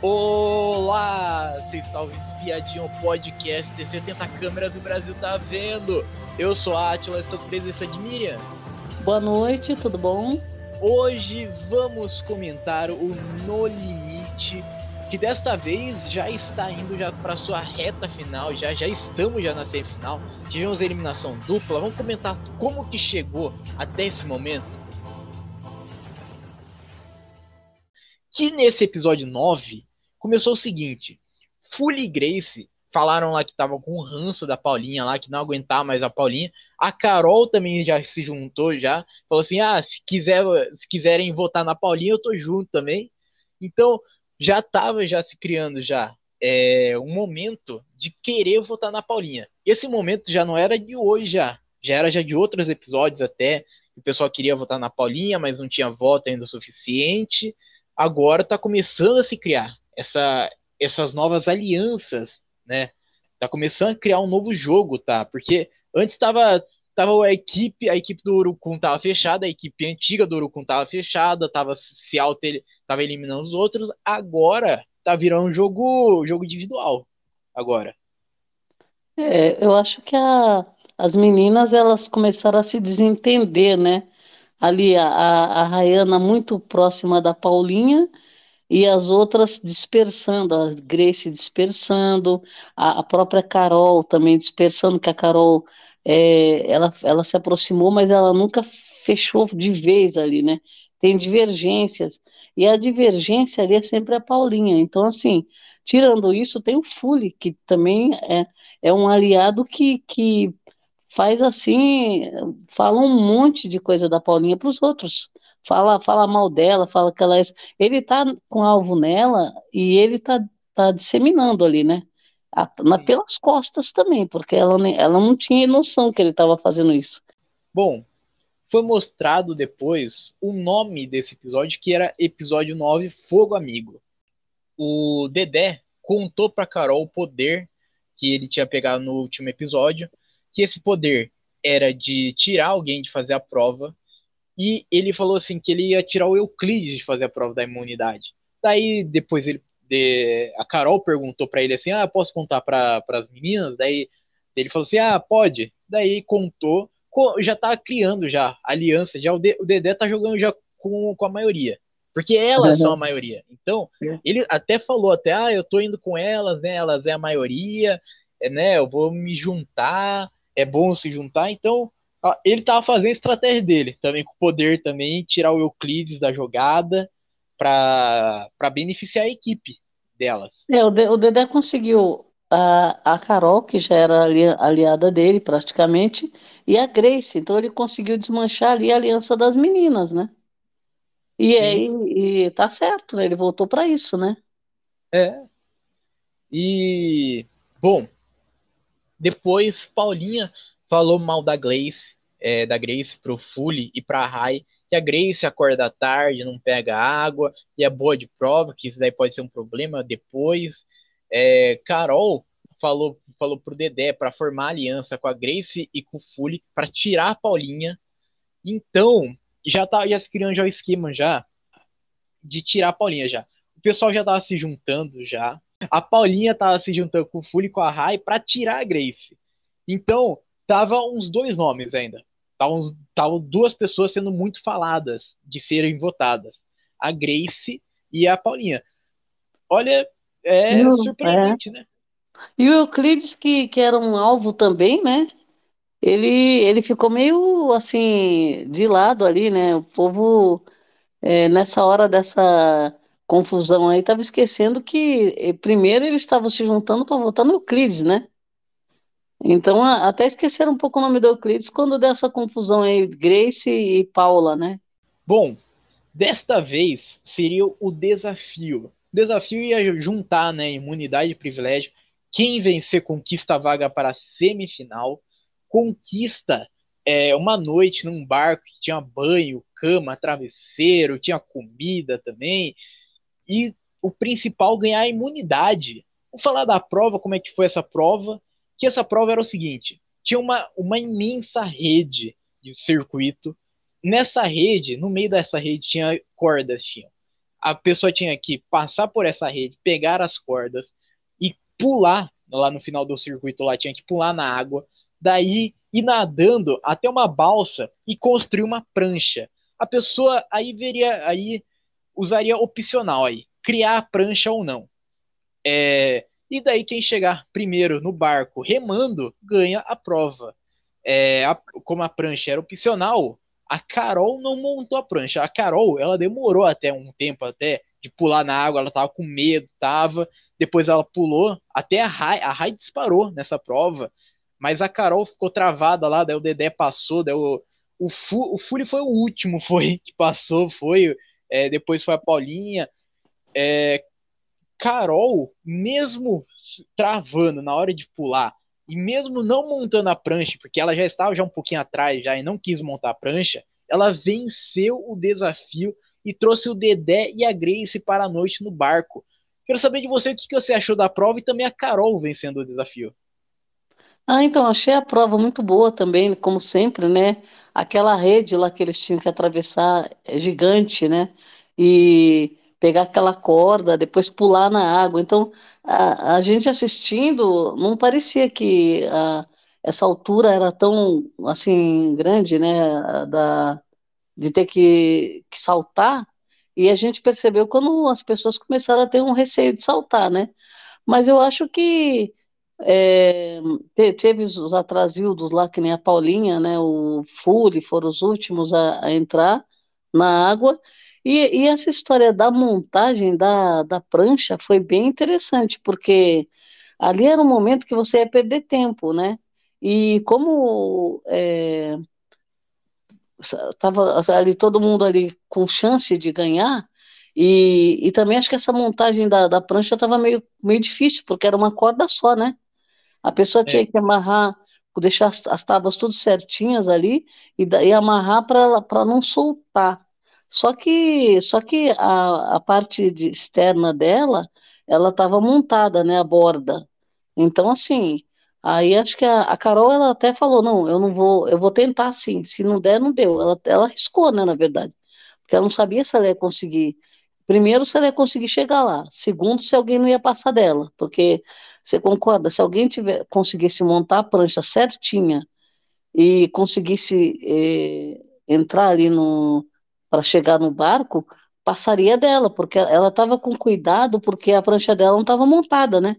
Olá! Vocês estão ouvindo Espiadinho o podcast 70 câmeras do Brasil tá vendo. Eu sou a Atila, estou com presença de Miriam. Boa noite, tudo bom? Hoje vamos comentar o No Limite, que desta vez já está indo já para sua reta final, já já estamos já na semifinal. Tivemos eliminação dupla. Vamos comentar como que chegou até esse momento. Que nesse episódio 9 começou o seguinte: Fully e Grace falaram lá que tava com o ranço da Paulinha lá, que não aguentava mais a Paulinha. A Carol também já se juntou já, falou assim: "Ah, se quiser, se quiserem votar na Paulinha, eu tô junto também". Então, já tava já se criando já é, um momento de querer votar na Paulinha. Esse momento já não era de hoje já, já era já de outros episódios até. O pessoal queria votar na Paulinha, mas não tinha voto ainda o suficiente. Agora tá começando a se criar essa, essas novas alianças, né? Tá começando a criar um novo jogo, tá? Porque antes tava, tava a equipe, a equipe do Urucum tava fechada, a equipe antiga do Urucum tava fechada, tava se auto, tava eliminando os outros. Agora tá virando um jogo, jogo individual. Agora. É, eu acho que a, as meninas elas começaram a se desentender, né? Ali a, a, a Rayana muito próxima da Paulinha e as outras dispersando, a Grace dispersando, a, a própria Carol também dispersando, que a Carol é, ela, ela se aproximou, mas ela nunca fechou de vez ali, né? Tem divergências, e a divergência ali é sempre a Paulinha. Então, assim, tirando isso, tem o Fully, que também é, é um aliado que, que faz assim, fala um monte de coisa da Paulinha para os outros fala, fala mal dela, fala que ela é. Ele tá com alvo nela e ele tá, tá disseminando ali, né? A, na, pelas costas também, porque ela, ela não tinha noção que ele estava fazendo isso. Bom, foi mostrado depois o nome desse episódio, que era episódio 9, Fogo Amigo. O Dedé contou para Carol o poder que ele tinha pegado no último episódio, que esse poder era de tirar alguém de fazer a prova e ele falou assim que ele ia tirar o Euclides de fazer a prova da imunidade. Daí depois ele de, a Carol perguntou para ele assim: "Ah, posso contar para as meninas?" Daí ele falou assim: "Ah, pode". Daí contou, já tá criando já aliança, já o, de, o Dedé tá jogando já com, com a maioria. Porque elas uhum. são a maioria. Então, é. ele até falou até, ah, eu tô indo com elas, né? Elas é a maioria, é, né? Eu vou me juntar, é bom se juntar. Então, ele tava fazendo a estratégia dele, também com o poder também, tirar o Euclides da jogada para beneficiar a equipe delas. É, o, Dedé conseguiu a, a Carol, que já era aliada dele praticamente, e a Grace, então ele conseguiu desmanchar ali a aliança das meninas, né? E aí, e tá certo, né? Ele voltou para isso, né? É. E bom, depois Paulinha falou mal da Grace, é, da Grace pro Fully e pra Rai, que a Grace acorda tarde, não pega água, e é boa de prova, que isso daí pode ser um problema depois. É, Carol falou, falou pro Dedé para formar aliança com a Grace e com o Fully para tirar a Paulinha. Então, já tá já se criando já o esquema já de tirar a Paulinha já. O pessoal já tava se juntando já. A Paulinha tava se juntando com o Fully e com a Rai para tirar a Grace. Então, tava uns dois nomes ainda. Estavam, estavam duas pessoas sendo muito faladas de serem votadas. A Grace e a Paulinha. Olha, é Não, surpreendente, é. né? E o Euclides, que, que era um alvo também, né? Ele, ele ficou meio assim, de lado ali, né? O povo, é, nessa hora dessa confusão aí, estava esquecendo que eh, primeiro eles estavam se juntando para votar no Euclides, né? Então, até esqueceram um pouco o nome do Euclides quando deu essa confusão aí, Grace e Paula, né? Bom, desta vez seria o desafio. O desafio ia juntar, né, imunidade e privilégio. Quem vencer conquista a vaga para a semifinal, conquista é, uma noite num barco que tinha banho, cama, travesseiro, tinha comida também. E o principal ganhar a imunidade. Vou falar da prova, como é que foi essa prova que essa prova era o seguinte: tinha uma, uma imensa rede de circuito. Nessa rede, no meio dessa rede, tinha cordas. Tinha. a pessoa tinha que passar por essa rede, pegar as cordas e pular lá no final do circuito lá, tinha que pular na água, daí ir nadando até uma balsa e construir uma prancha. A pessoa aí veria, aí usaria opcional aí, criar a prancha ou não. É, e daí quem chegar primeiro no barco remando ganha a prova. É, a, como a prancha era opcional, a Carol não montou a prancha. A Carol, ela demorou até um tempo até de pular na água, ela tava com medo, tava. Depois ela pulou, até a Rai, a Rai disparou nessa prova, mas a Carol ficou travada lá, daí o Dedé passou, daí o, o, Fu, o Fuli foi o último, foi, que passou, foi, é, depois foi a Paulinha. É, Carol, mesmo travando na hora de pular, e mesmo não montando a prancha, porque ela já estava já um pouquinho atrás já e não quis montar a prancha, ela venceu o desafio e trouxe o Dedé e a Grace para a noite no barco. Quero saber de você o que você achou da prova e também a Carol vencendo o desafio. Ah, então, achei a prova muito boa também, como sempre, né? Aquela rede lá que eles tinham que atravessar é gigante, né? E pegar aquela corda, depois pular na água. Então, a, a gente assistindo, não parecia que a, essa altura era tão, assim, grande, né, da, de ter que, que saltar, e a gente percebeu quando as pessoas começaram a ter um receio de saltar, né? Mas eu acho que é, teve os atrasildos lá, que nem a Paulinha, né, o Furi, foram os últimos a, a entrar na água, e, e, essa história da montagem da, da prancha foi bem interessante, porque ali era um momento que você ia perder tempo, né? E como é, tava ali todo mundo ali com chance de ganhar, e, e também acho que essa montagem da, da prancha estava meio, meio difícil, porque era uma corda só, né? A pessoa é. tinha que amarrar, deixar as, as tábuas tudo certinhas ali e, e amarrar para não soltar. Só que, só que a, a parte de, externa dela, ela estava montada, né, a borda. Então, assim, aí acho que a, a, Carol, ela até falou, não, eu não vou, eu vou tentar sim, se não der, não deu. Ela, ela arriscou, né, na verdade, porque ela não sabia se ela ia conseguir. Primeiro, se ela ia conseguir chegar lá. Segundo, se alguém não ia passar dela, porque você concorda, se alguém tiver, conseguisse montar a prancha certinha e conseguisse eh, entrar ali no para chegar no barco, passaria dela, porque ela estava com cuidado, porque a prancha dela não estava montada, né?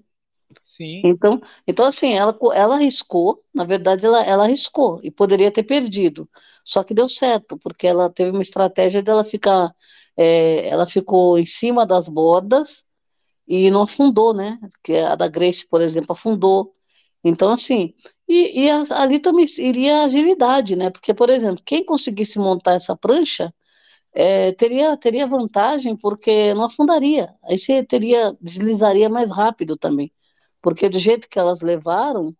Sim. Então, então assim, ela, ela arriscou, na verdade, ela, ela arriscou e poderia ter perdido. Só que deu certo, porque ela teve uma estratégia dela ficar, é, ela ficou em cima das bordas e não afundou, né? Que a da Grace, por exemplo, afundou. Então, assim, e, e ali também iria agilidade, né? Porque, por exemplo, quem conseguisse montar essa prancha é, teria, teria vantagem porque não afundaria. Aí você teria, deslizaria mais rápido também. Porque do jeito que elas levaram,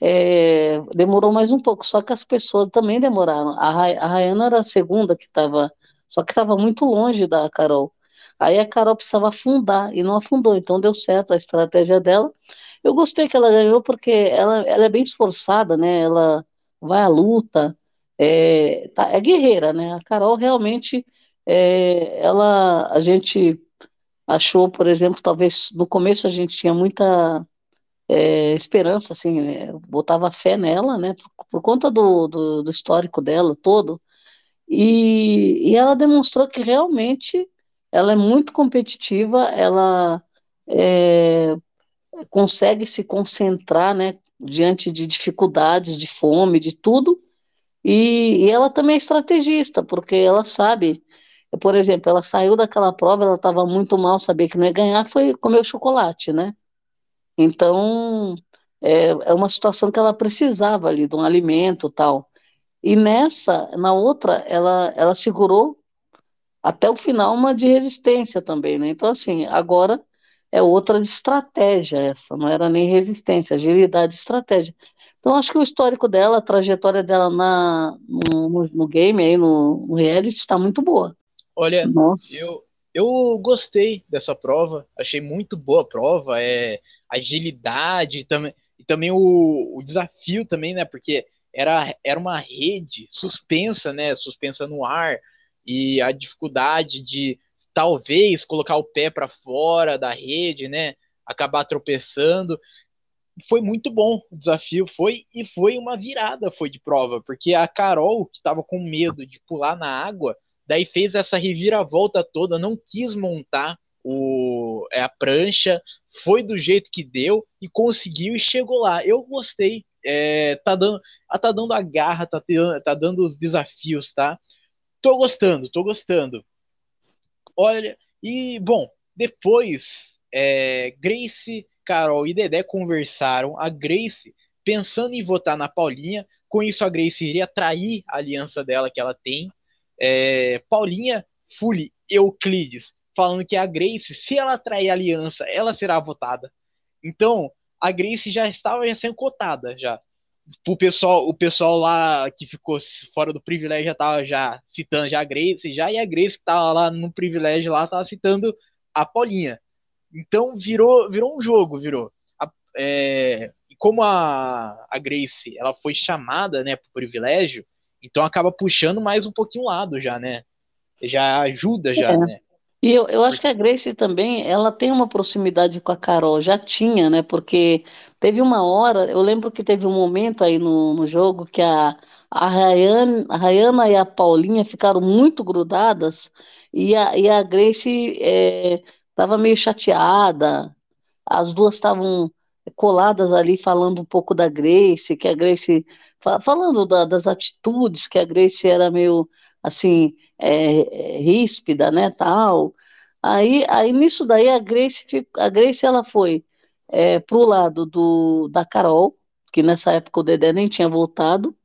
é, demorou mais um pouco. Só que as pessoas também demoraram. A, a Rayana era a segunda que estava, só que estava muito longe da Carol. Aí a Carol precisava afundar e não afundou, então deu certo a estratégia dela. Eu gostei que ela ganhou porque ela, ela é bem esforçada, né? Ela vai à luta, é, tá, é guerreira, né? A Carol realmente, é, ela, a gente achou, por exemplo, talvez no começo a gente tinha muita é, esperança, assim, é, botava fé nela, né? Por, por conta do, do, do, histórico dela todo, e, e ela demonstrou que realmente ela é muito competitiva, ela é, consegue se concentrar, né? Diante de dificuldades, de fome, de tudo, e, e, ela também é estrategista, porque ela sabe, por exemplo, ela saiu daquela prova, ela estava muito mal, sabia que não ia ganhar, foi comer chocolate, né? Então, é, é uma situação que ela precisava ali, de um alimento tal. E nessa, na outra, ela, ela segurou até o final uma de resistência também, né? Então, assim, agora é outra de estratégia essa, não era nem resistência, agilidade estratégia. Então, acho que o histórico dela, a trajetória dela na, no, no game, aí, no, no reality, está muito boa. Olha, Nossa. eu, eu gostei dessa prova, achei muito boa a prova, é agilidade também, e também o, o desafio também, né? Porque era, era uma rede suspensa, né? Suspensa no ar, e a dificuldade de talvez colocar o pé para fora da rede, né? Acabar tropeçando. Foi muito bom o desafio, foi e foi uma virada, foi de prova, porque a Carol, que estava com medo de pular na água, daí fez essa reviravolta toda, não quis montar o, é, a prancha, foi do jeito que deu e conseguiu e chegou lá. Eu gostei, é, tá, dando, tá dando a garra, tá, tá dando os desafios, tá? Tô gostando, tô gostando. Olha, e bom, depois é, Grace, Carol e Dedé conversaram. A Grace pensando em votar na Paulinha. Com isso, a Grace iria trair a aliança dela que ela tem. É, Paulinha, Fully, Euclides, falando que a Grace, se ela trair aliança, ela será votada. Então, a Grace já estava sendo cotada já o pessoal, o pessoal lá que ficou fora do privilégio já tava já citando já a Grace, já e a Grace que tava lá no privilégio lá tava citando a Paulinha. Então virou, virou um jogo, virou. A, é, como a, a Grace ela foi chamada, né, pro privilégio, então acaba puxando mais um pouquinho o lado já, né? Já ajuda já, é. né? E eu, eu acho que a Grace também, ela tem uma proximidade com a Carol, já tinha, né? Porque teve uma hora, eu lembro que teve um momento aí no, no jogo que a, a, Rayane, a Rayana e a Paulinha ficaram muito grudadas e a, e a Grace estava é, meio chateada, as duas estavam coladas ali falando um pouco da Grace, que a Grace, falando da, das atitudes, que a Grace era meio assim, é, é, ríspida, né, tal. Aí, aí nisso daí a Grace, a Grace ela foi é, pro lado do, da Carol, que nessa época o Dedé nem tinha voltado,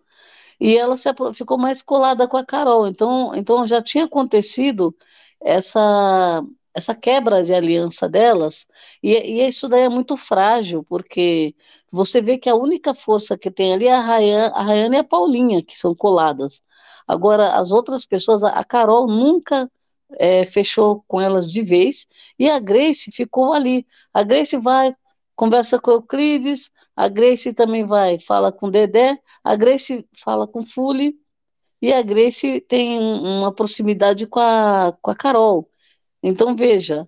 e ela se, ficou mais colada com a Carol. Então, então já tinha acontecido essa essa quebra de aliança delas, e, e, isso daí é muito frágil, porque você vê que a única força que tem ali é a Rayane, a Rayane e a Paulinha, que são coladas. Agora, as outras pessoas, a Carol nunca é, fechou com elas de vez, e a Grace ficou ali. A Grace vai, conversa com o Euclides, a Grace também vai, fala com Dedé, a Grace fala com o Fully, e a Grace tem uma proximidade com a, com a Carol. Então, veja,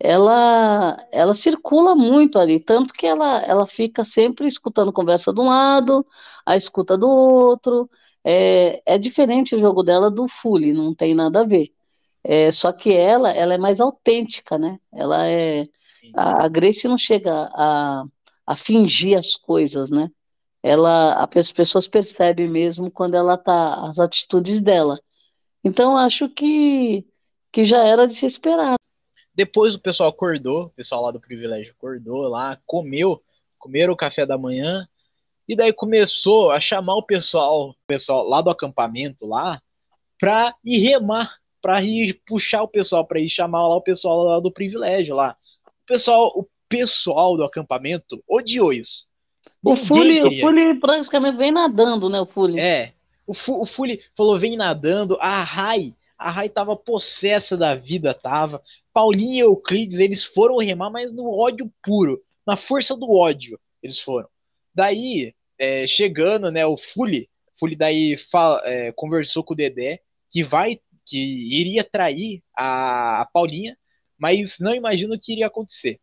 ela ela circula muito ali, tanto que ela, ela fica sempre escutando conversa de um lado, a escuta do outro, é, é diferente o jogo dela do Fully, não tem nada a ver. É, só que ela, ela é mais autêntica, né? Ela é. A, a Grace não chega a, a fingir as coisas, né? Ela, as pessoas percebem mesmo quando ela tá, as atitudes dela. Então, acho que, que já era de se esperar. Depois o pessoal acordou, o pessoal lá do privilégio acordou lá, comeu, comeram o café da manhã, e daí começou a chamar o pessoal, o pessoal lá do acampamento lá, pra ir remar, pra ir puxar o pessoal, pra ir chamar lá o pessoal lá do privilégio lá. O pessoal, o pessoal do acampamento odiou isso. O Fully, o Fully praticamente vem nadando, né, o Fully? É. O, Fu, o Fully falou, vem nadando. A Rai, a Rai tava possessa da vida, tava. Paulinho e Euclides, eles foram remar, mas no ódio puro. Na força do ódio, eles foram. Daí, é, chegando, né, o Fully, Fully daí fala, é, conversou com o Dedé que vai, que iria trair a, a Paulinha, mas não imagino o que iria acontecer.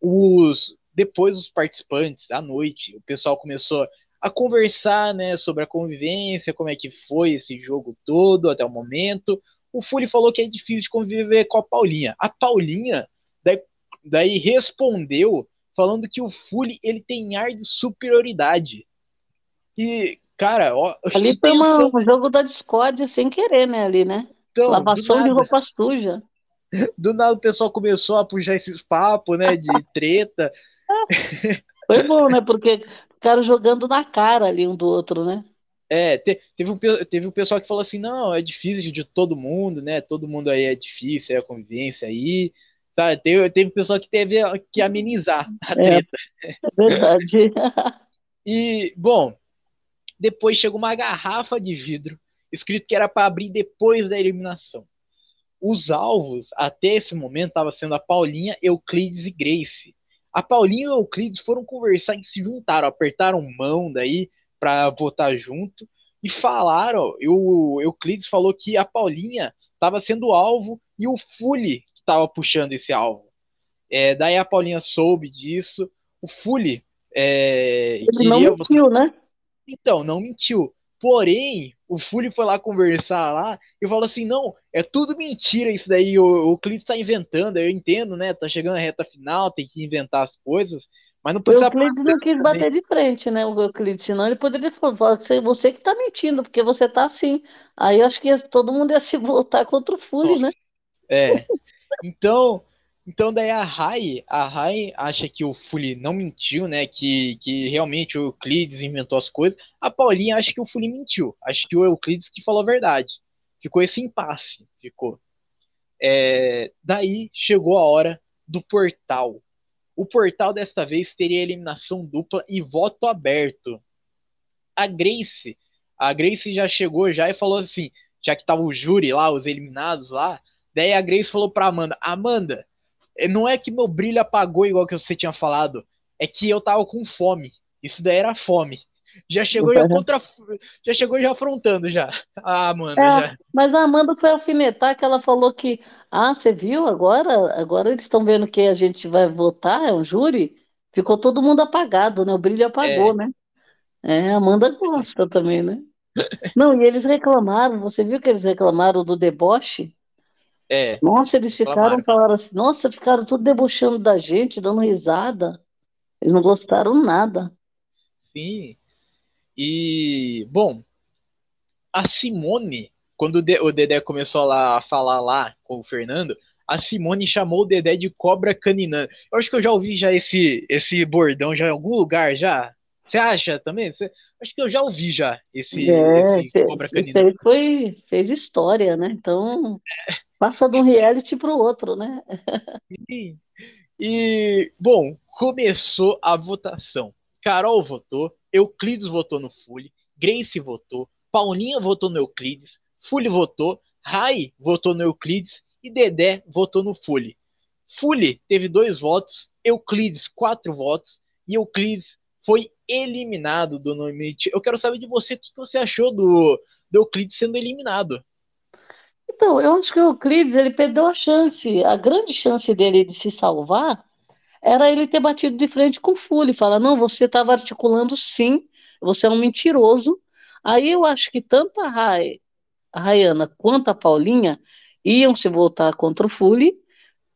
Os depois os participantes à noite, o pessoal começou a conversar, né, sobre a convivência, como é que foi esse jogo todo até o momento. O Fully falou que é difícil de conviver com a Paulinha. A Paulinha daí, daí respondeu falando que o Fully ele tem ar de superioridade. E, cara, ó, ali foi um jogo da discórdia sem querer, né? Ali, né? Então, Lavação de roupa suja. Do nada o pessoal começou a puxar esses papos, né? De treta. Foi bom, né? Porque ficaram jogando na cara ali um do outro, né? É, teve um, teve um pessoal que falou assim, não, é difícil de todo mundo, né? Todo mundo aí é difícil, é a convivência aí. Tá, teve, teve pessoal que teve que amenizar a é, treta. É, é verdade. e, bom, depois chegou uma garrafa de vidro, escrito que era para abrir depois da eliminação. Os alvos, até esse momento, estavam sendo a Paulinha, Euclides e Grace. A Paulinha e o Euclides foram conversar e se juntaram, apertaram mão daí para votar junto e falaram. O Euclides falou que a Paulinha estava sendo alvo e o Fully estava puxando esse alvo. É, daí a Paulinha soube disso. O Fully é, Ele queria... não mentiu, né? Então, não mentiu. Porém, o Fully foi lá conversar lá e falou assim: não, é tudo mentira isso daí. O, o Clint está inventando, eu entendo, né? Tá chegando a reta final, tem que inventar as coisas. Mas não precisa. O Euclides não quis bater de frente, né? O Euclides, senão ele poderia falar que você que está mentindo, porque você está assim. Aí eu acho que todo mundo ia se voltar contra o Fully, né? É. Então, então daí a Rai, a Rai acha que o Fully não mentiu, né? Que, que realmente o Euclides inventou as coisas. A Paulinha acha que o Fully mentiu. Acho que o Euclides que falou a verdade. Ficou esse impasse, ficou. É, daí chegou a hora do portal. O portal desta vez teria eliminação dupla e voto aberto. A Grace, a Grace já chegou já e falou assim, já que tava o júri lá, os eliminados lá, daí a Grace falou pra Amanda, Amanda, não é que meu brilho apagou igual que você tinha falado, é que eu tava com fome. Isso daí era fome. Já chegou já contra. Já chegou já afrontando já. A Amanda. É, já. Mas a Amanda foi alfinetar que ela falou que. Ah, você viu? Agora, agora eles estão vendo que a gente vai votar, é um júri. Ficou todo mundo apagado, né? O brilho apagou, é. né? É, a Amanda gosta também, né? Não, e eles reclamaram, você viu que eles reclamaram do deboche? É. Nossa, eles ficaram, falaram assim, nossa, ficaram tudo debochando da gente, dando risada. Eles não gostaram nada. Sim. E, bom, a Simone, quando o Dedé começou lá a falar lá com o Fernando, a Simone chamou o Dedé de cobra caninã. Eu acho que eu já ouvi já esse, esse bordão já em algum lugar já. Você acha também? Você, acho que eu já ouvi já esse, é, esse cobra caninã. Isso aí foi, fez história, né? Então, passa de um reality para o outro, né? e, e, bom, começou a votação. Carol votou, Euclides votou no Fully, Grace votou, Paulinha votou no Euclides, Fully votou, Rai votou no Euclides e Dedé votou no Fully. Fully teve dois votos, Euclides quatro votos e Euclides foi eliminado do nome. Eu quero saber de você o que você achou do, do Euclides sendo eliminado. Então, eu acho que o Euclides ele perdeu a chance, a grande chance dele de se salvar era ele ter batido de frente com o Fully, falar, não, você estava articulando sim, você é um mentiroso. Aí eu acho que tanto a, Ray, a Rayana quanto a Paulinha iam se voltar contra o Fully,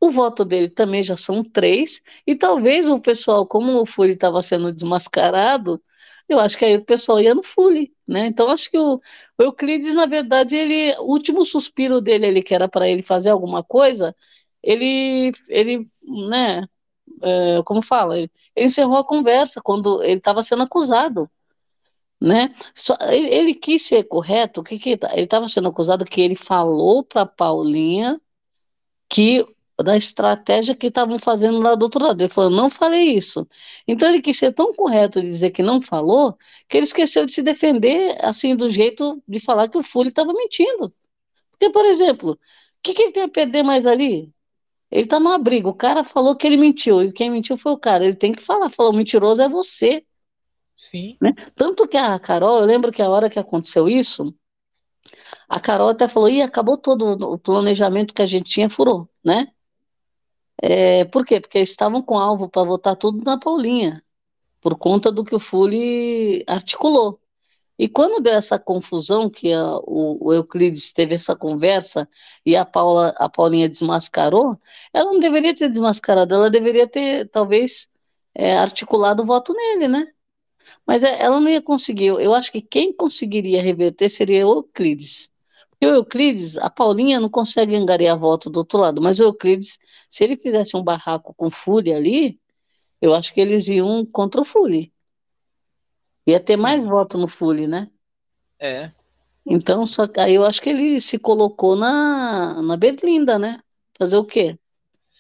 o voto dele também já são três, e talvez o pessoal, como o Fully estava sendo desmascarado, eu acho que aí o pessoal ia no Fully, né? Então acho que o, o Euclides, na verdade, ele, o último suspiro dele, ele que era para ele fazer alguma coisa, ele, ele, né, é, como fala, ele, encerrou a conversa quando ele estava sendo acusado, né? Só, ele, ele, quis ser correto, que, que ele estava sendo acusado que ele falou para Paulinha que da estratégia que estavam fazendo lá do outro lado. Ele falou, não falei isso. Então ele quis ser tão correto de dizer que não falou, que ele esqueceu de se defender, assim, do jeito de falar que o Fully estava mentindo. Porque, por exemplo, o que, que ele tem a perder mais ali? Ele tá numa briga. O cara falou que ele mentiu. E quem mentiu foi o cara. Ele tem que falar. Falou, mentiroso é você. Sim. Né? Tanto que a Carol, eu lembro que a hora que aconteceu isso, a Carol até falou, ih, acabou todo o planejamento que a gente tinha, furou, né? É, por quê? Porque eles estavam com alvo para votar tudo na Paulinha, por conta do que o Fuli articulou. E quando deu essa confusão, que a, o, o, Euclides teve essa conversa e a Paula, a Paulinha desmascarou, ela não deveria ter desmascarado, ela deveria ter, talvez, é, articulado o voto nele, né? Mas é, ela não ia conseguir. Eu acho que quem conseguiria reverter seria o Euclides. Porque o Euclides, a Paulinha não consegue angariar voto do outro lado, mas o Euclides, se ele fizesse um barraco com Fúria ali, eu acho que eles iam contra o Fúria. Ia ter mais voto no Fully, né? É. Então, só aí eu acho que ele se colocou na, na Berlinda, né? Fazer o quê?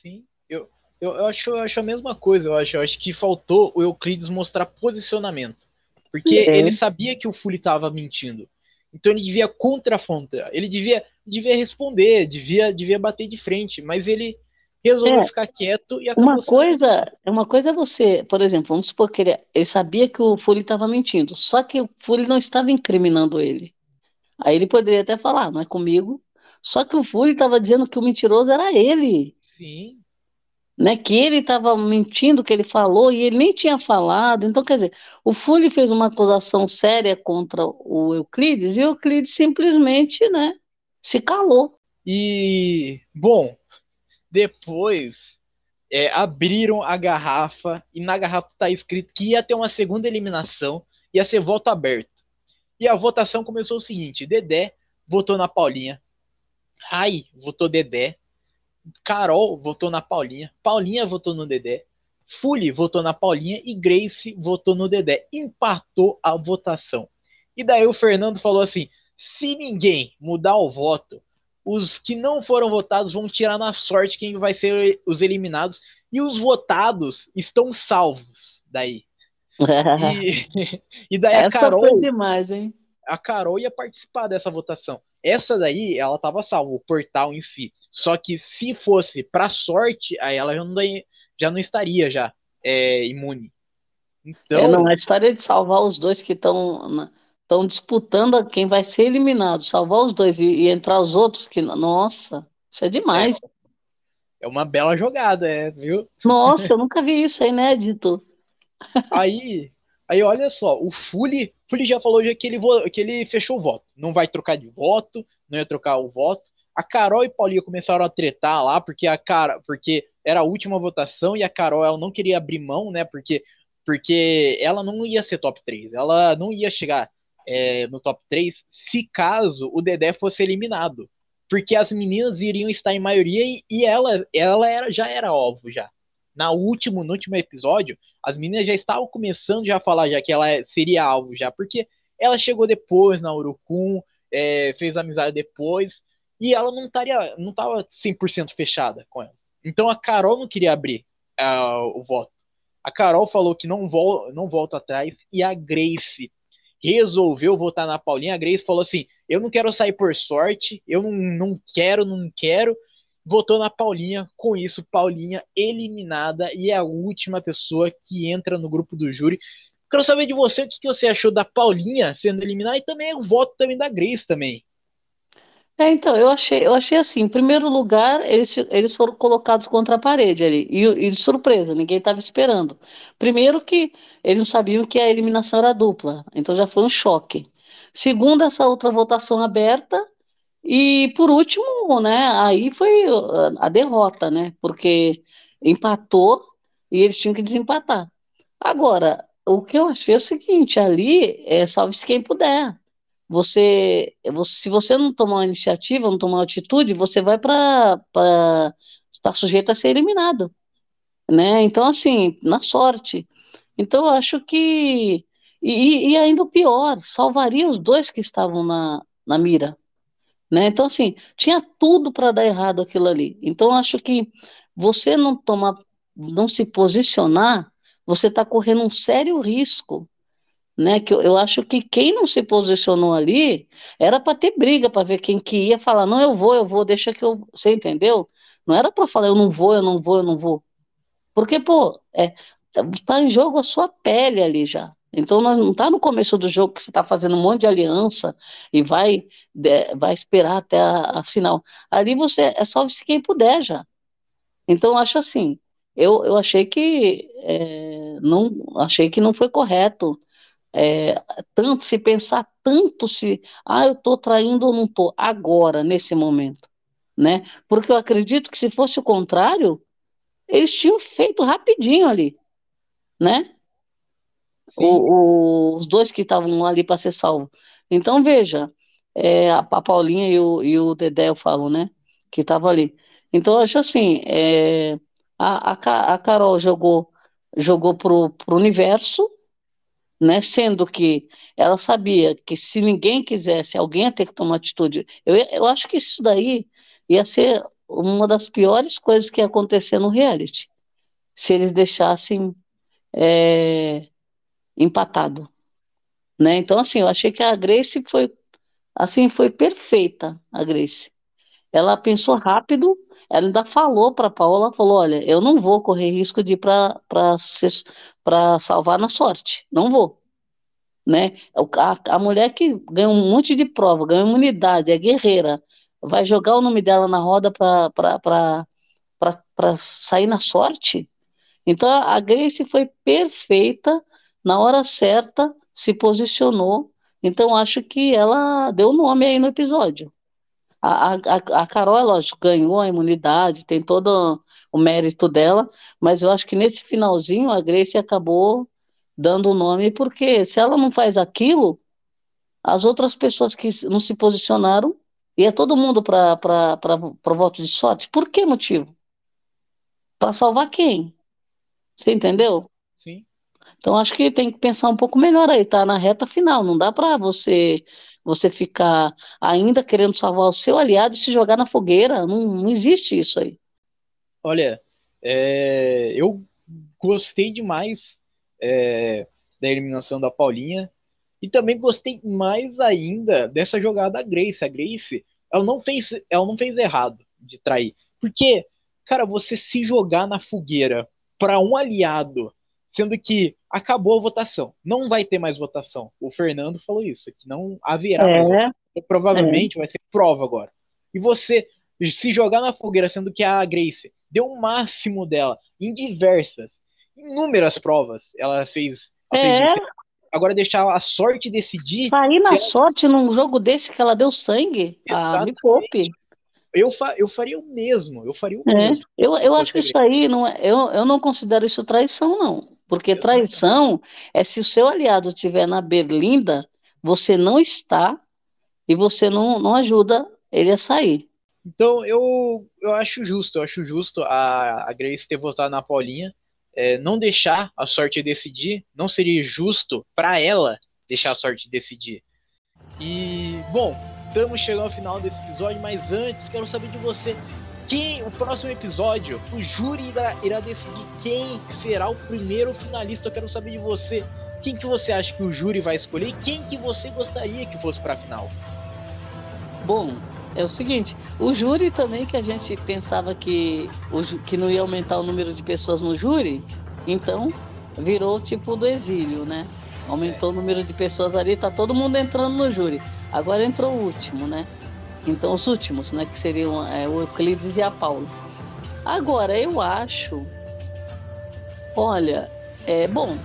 Sim, eu, eu, eu, acho, eu acho a mesma coisa, eu acho. Eu acho que faltou o Euclides mostrar posicionamento. Porque é. ele sabia que o Fully estava mentindo. Então ele devia contrafrontar. Ele devia, devia responder, devia, devia bater de frente, mas ele resolveu é, ficar quieto e acabou uma coisa uma coisa é você por exemplo vamos supor que ele, ele sabia que o Fully estava mentindo só que o Fully não estava incriminando ele aí ele poderia até falar não é comigo só que o Fully estava dizendo que o mentiroso era ele Sim. Né, que ele estava mentindo, que ele falou, e ele nem tinha falado. Então, quer dizer, o Fully fez uma acusação séria contra o Euclides, e o Euclides simplesmente né, se calou. E, bom, depois é, abriram a garrafa, e na garrafa está escrito que ia ter uma segunda eliminação, ia ser voto aberto. E a votação começou o seguinte: Dedé votou na Paulinha, Rai votou Dedé, Carol votou na Paulinha, Paulinha votou no Dedé, Fully votou na Paulinha e Grace votou no Dedé. Empatou a votação. E daí o Fernando falou assim: se ninguém mudar o voto, os que não foram votados vão tirar na sorte quem vai ser os eliminados. E os votados estão salvos daí. E, e daí Essa a Carol. Foi demais, hein? A Carol ia participar dessa votação. Essa daí, ela tava salva, o portal em si. Só que se fosse pra sorte, aí ela já não, já não estaria já é, imune. Então. É, não, a história de salvar os dois que estão estão disputando quem vai ser eliminado, salvar os dois e, e, entrar os outros que nossa, isso é demais. É, é uma bela jogada, é, viu? Nossa, eu nunca vi isso, é inédito. Aí, aí olha só, o Fully, Fully já falou já que ele que ele fechou o voto, não vai trocar de voto, não ia trocar o voto. A Carol e Paulinha começaram a tretar lá porque a cara, porque era a última votação e a Carol ela não queria abrir mão, né? Porque porque ela não ia ser top 3, ela não ia chegar é, no top 3 se caso o Dedé fosse eliminado. Porque as meninas iriam estar em maioria e, e ela, ela era, já era alvo já. Na último, no último episódio, as meninas já estavam começando já a falar já que ela seria alvo já, porque ela chegou depois na Urucum, é, fez amizade depois, e ela não estaria, não estava 100% fechada com ela. Então a Carol não queria abrir uh, o voto. A Carol falou que não, vol não volta atrás e a Grace resolveu votar na Paulinha. A Grace falou assim: eu não quero sair por sorte, eu não, não quero, não quero. Votou na Paulinha, com isso, Paulinha eliminada e é a última pessoa que entra no grupo do júri. Quero saber de você o que você achou da Paulinha sendo eliminada e também o voto também da Grace também. É, então, eu achei, eu achei assim, em primeiro lugar, eles, eles foram colocados contra a parede ali, e, e de surpresa, ninguém estava esperando. Primeiro que eles não sabiam que a eliminação era dupla, então já foi um choque. Segundo, essa outra votação aberta, e por último, né, aí foi a derrota, né, porque empatou e eles tinham que desempatar. Agora, o que eu achei é o seguinte, ali é salve-se quem puder você, se você não tomar uma iniciativa, não tomar uma atitude, você vai para estar sujeito a ser eliminado, né? Então, assim, na sorte. Então, eu acho que e, e ainda pior, salvaria os dois que estavam na, na mira, né? Então, assim, tinha tudo para dar errado aquilo ali. Então, acho que você não tomar, não se posicionar, você está correndo um sério risco né? Que eu, eu acho que quem não se posicionou ali era para ter briga, para ver quem que ia falar, não, eu vou, eu vou, deixa que eu. Você entendeu? Não era para falar, eu não vou, eu não vou, eu não vou. Porque, pô, é, tá em jogo a sua pele ali já. Então não está no começo do jogo que você está fazendo um monte de aliança e vai, vai esperar até a, a, final. Ali você é salve se quem puder já. Então acho assim, eu, eu achei que é, não achei que não foi correto é, tanto se pensar tanto se, ah, eu estou traindo ou não estou, agora, nesse momento, né? Porque eu acredito que se fosse o contrário, eles tinham feito rapidinho ali, né? O, o, os dois que estavam ali para ser salvos. Então, veja, é, a, a, Paulinha e o, e o Dedé, eu falo, né? Que estavam ali. Então, eu acho assim, é, a, a, a Carol jogou, jogou pro, pro universo, né? Sendo que ela sabia que se ninguém quisesse, alguém ia ter que tomar atitude. Eu, eu acho que isso daí ia ser uma das piores coisas que ia acontecer no reality, se eles deixassem é, empatado, né? Então assim, eu achei que a Grace foi assim foi perfeita, a Grace. Ela pensou rápido, ela ainda falou para Paula, falou, olha, eu não vou correr risco de ir para para salvar na sorte, não vou. Né? A, a mulher que ganha um monte de prova, ganha imunidade, é guerreira, vai jogar o nome dela na roda para sair na sorte. Então a Grace foi perfeita, na hora certa, se posicionou. Então acho que ela deu nome aí no episódio. A, a, a Carol, é lógico, ganhou a imunidade, tem todo o mérito dela, mas eu acho que nesse finalzinho a Grace acabou dando o nome, porque se ela não faz aquilo, as outras pessoas que não se posicionaram, ia todo mundo para o voto de sorte. Por que motivo? Para salvar quem? Você entendeu? Sim. Então acho que tem que pensar um pouco melhor aí, tá na reta final. Não dá para você você ficar ainda querendo salvar o seu aliado e se jogar na fogueira. Não, não existe isso aí. Olha, é, eu gostei demais é, da eliminação da Paulinha e também gostei mais ainda dessa jogada da Grace. A Grace, ela não fez, ela não fez errado de trair, porque, cara, você se jogar na fogueira para um aliado, sendo que acabou a votação, não vai ter mais votação. O Fernando falou isso, que não haverá. É. Provavelmente é. vai ser prova agora. E você se jogar na fogueira, sendo que a Grace deu o máximo dela em diversas, inúmeras provas, ela fez. Ela é. fez agora deixar a sorte decidir. Sair na ela... sorte num jogo desse que ela deu sangue? Exatamente. Ah, me poupe. Eu, fa eu faria o mesmo, eu faria o é. mesmo. Eu, eu acho que isso aí, não é, eu, eu não considero isso traição, não. Porque traição é se o seu aliado estiver na berlinda, você não está e você não, não ajuda ele a sair. Então eu, eu acho justo, eu acho justo a, a Grace ter votado na Paulinha. É, não deixar a sorte decidir, não seria justo para ela deixar a sorte decidir. E, bom, estamos chegando ao final desse episódio, mas antes quero saber de você. Quem, o próximo episódio, o júri irá, irá decidir quem será o primeiro finalista. Eu quero saber de você. Quem que você acha que o júri vai escolher quem que você gostaria que fosse para a final? Bom, é o seguinte, o júri também que a gente pensava que, que não ia aumentar o número de pessoas no júri, então virou tipo do exílio, né? Aumentou o número de pessoas ali, tá todo mundo entrando no júri. Agora entrou o último, né? Então os últimos, né? Que seriam é, o Euclides e a Paula. Agora, eu acho. Olha, é bom.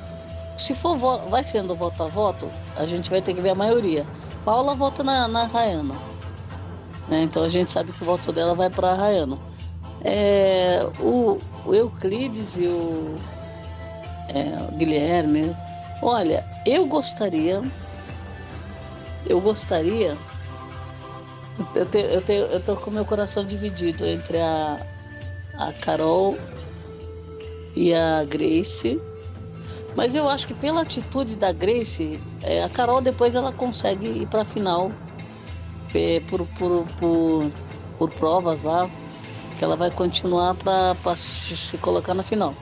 Se for vai sendo voto a voto, a gente vai ter que ver a maioria. Paula vota na, na Rayana. Né? Então a gente sabe que o voto dela vai para Rayana. É, o, o, Euclides e o, é, o Guilherme. Olha, eu gostaria. Eu gostaria. Eu, te, eu, te, eu tô com meu coração dividido entre a, a Carol e a Grace. Mas eu acho que pela atitude da Grace, é, a Carol depois ela consegue ir para final por, por, por, por provas lá, que ela vai continuar para se colocar na final.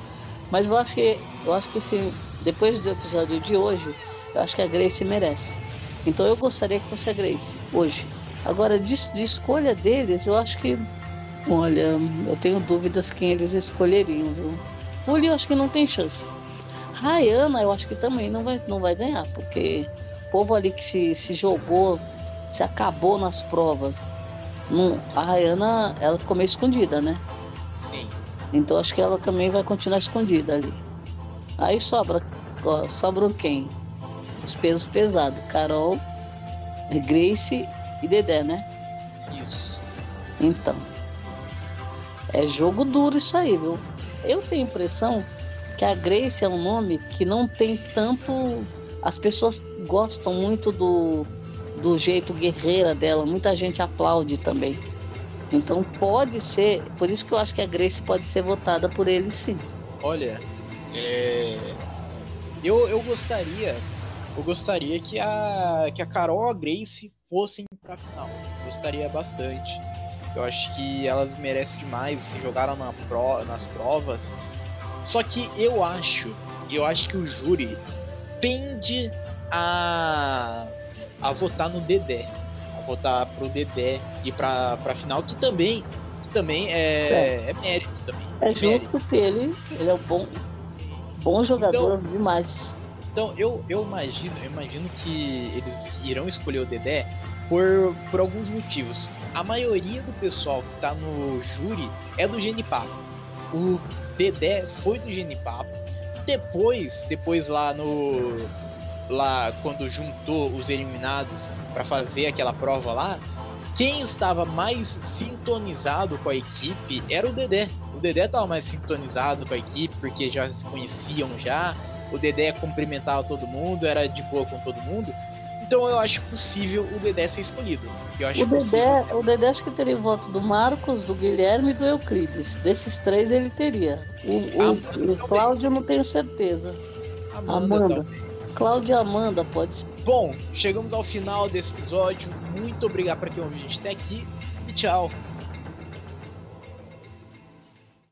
Mas eu acho que eu acho que esse, depois do episódio de hoje, eu acho que a Grace merece. Então eu gostaria que fosse a Grace hoje. Agora de, de escolha deles, eu acho que olha, eu tenho dúvidas quem eles escolheriam, viu? Eu acho que não tem chance. Rayana eu acho que também não vai, não vai ganhar, porque o povo ali que se, se jogou se acabou nas provas. Não, a Rayana, ela ficou meio escondida, né? Sim. Então acho que ela também vai continuar escondida ali. Aí sobra, ó, sobram quem? Os pesos pesados. Carol, Grace e Dedé, né? Isso. Então. É jogo duro isso aí, viu? Eu tenho a impressão que a Grace é um nome que não tem tanto. As pessoas gostam muito do do jeito guerreira dela, muita gente aplaude também. Então pode ser, por isso que eu acho que a Grace pode ser votada por ele sim. Olha, é... eu, eu gostaria, eu gostaria que a que a Carol a Grace fossem para final. Gostaria bastante. Eu acho que elas merecem demais, se jogaram na pro, nas provas. Só que eu acho, eu acho que o júri tende a a votar no Dedé. A votar pro Dedé e pra, pra final, que também, que também é, é. é mérito também. É, é justo porque ele, ele é um bom, bom jogador então, demais. Então eu, eu imagino, eu imagino que eles irão escolher o Dedé por, por alguns motivos. A maioria do pessoal que tá no júri é do Genipapo. o Dedé foi do Genipapo. Depois, depois lá no lá quando juntou os eliminados para fazer aquela prova lá, quem estava mais sintonizado com a equipe era o Dedé. O Dedé estava mais sintonizado com a equipe porque já se conheciam já. O Dedé cumprimentava todo mundo, era de boa com todo mundo. Então eu acho possível o Dedé ser escolhido. o, Dedé, o Dedé acho que teria o voto do Marcos, do Guilherme e do Euclides. Desses três ele teria. O, o, o Cláudio eu não tenho certeza. Amanda. Amanda. Cláudia Amanda pode ser. Bom, chegamos ao final desse episódio. Muito obrigado para quem ouviu a gente até aqui e tchau.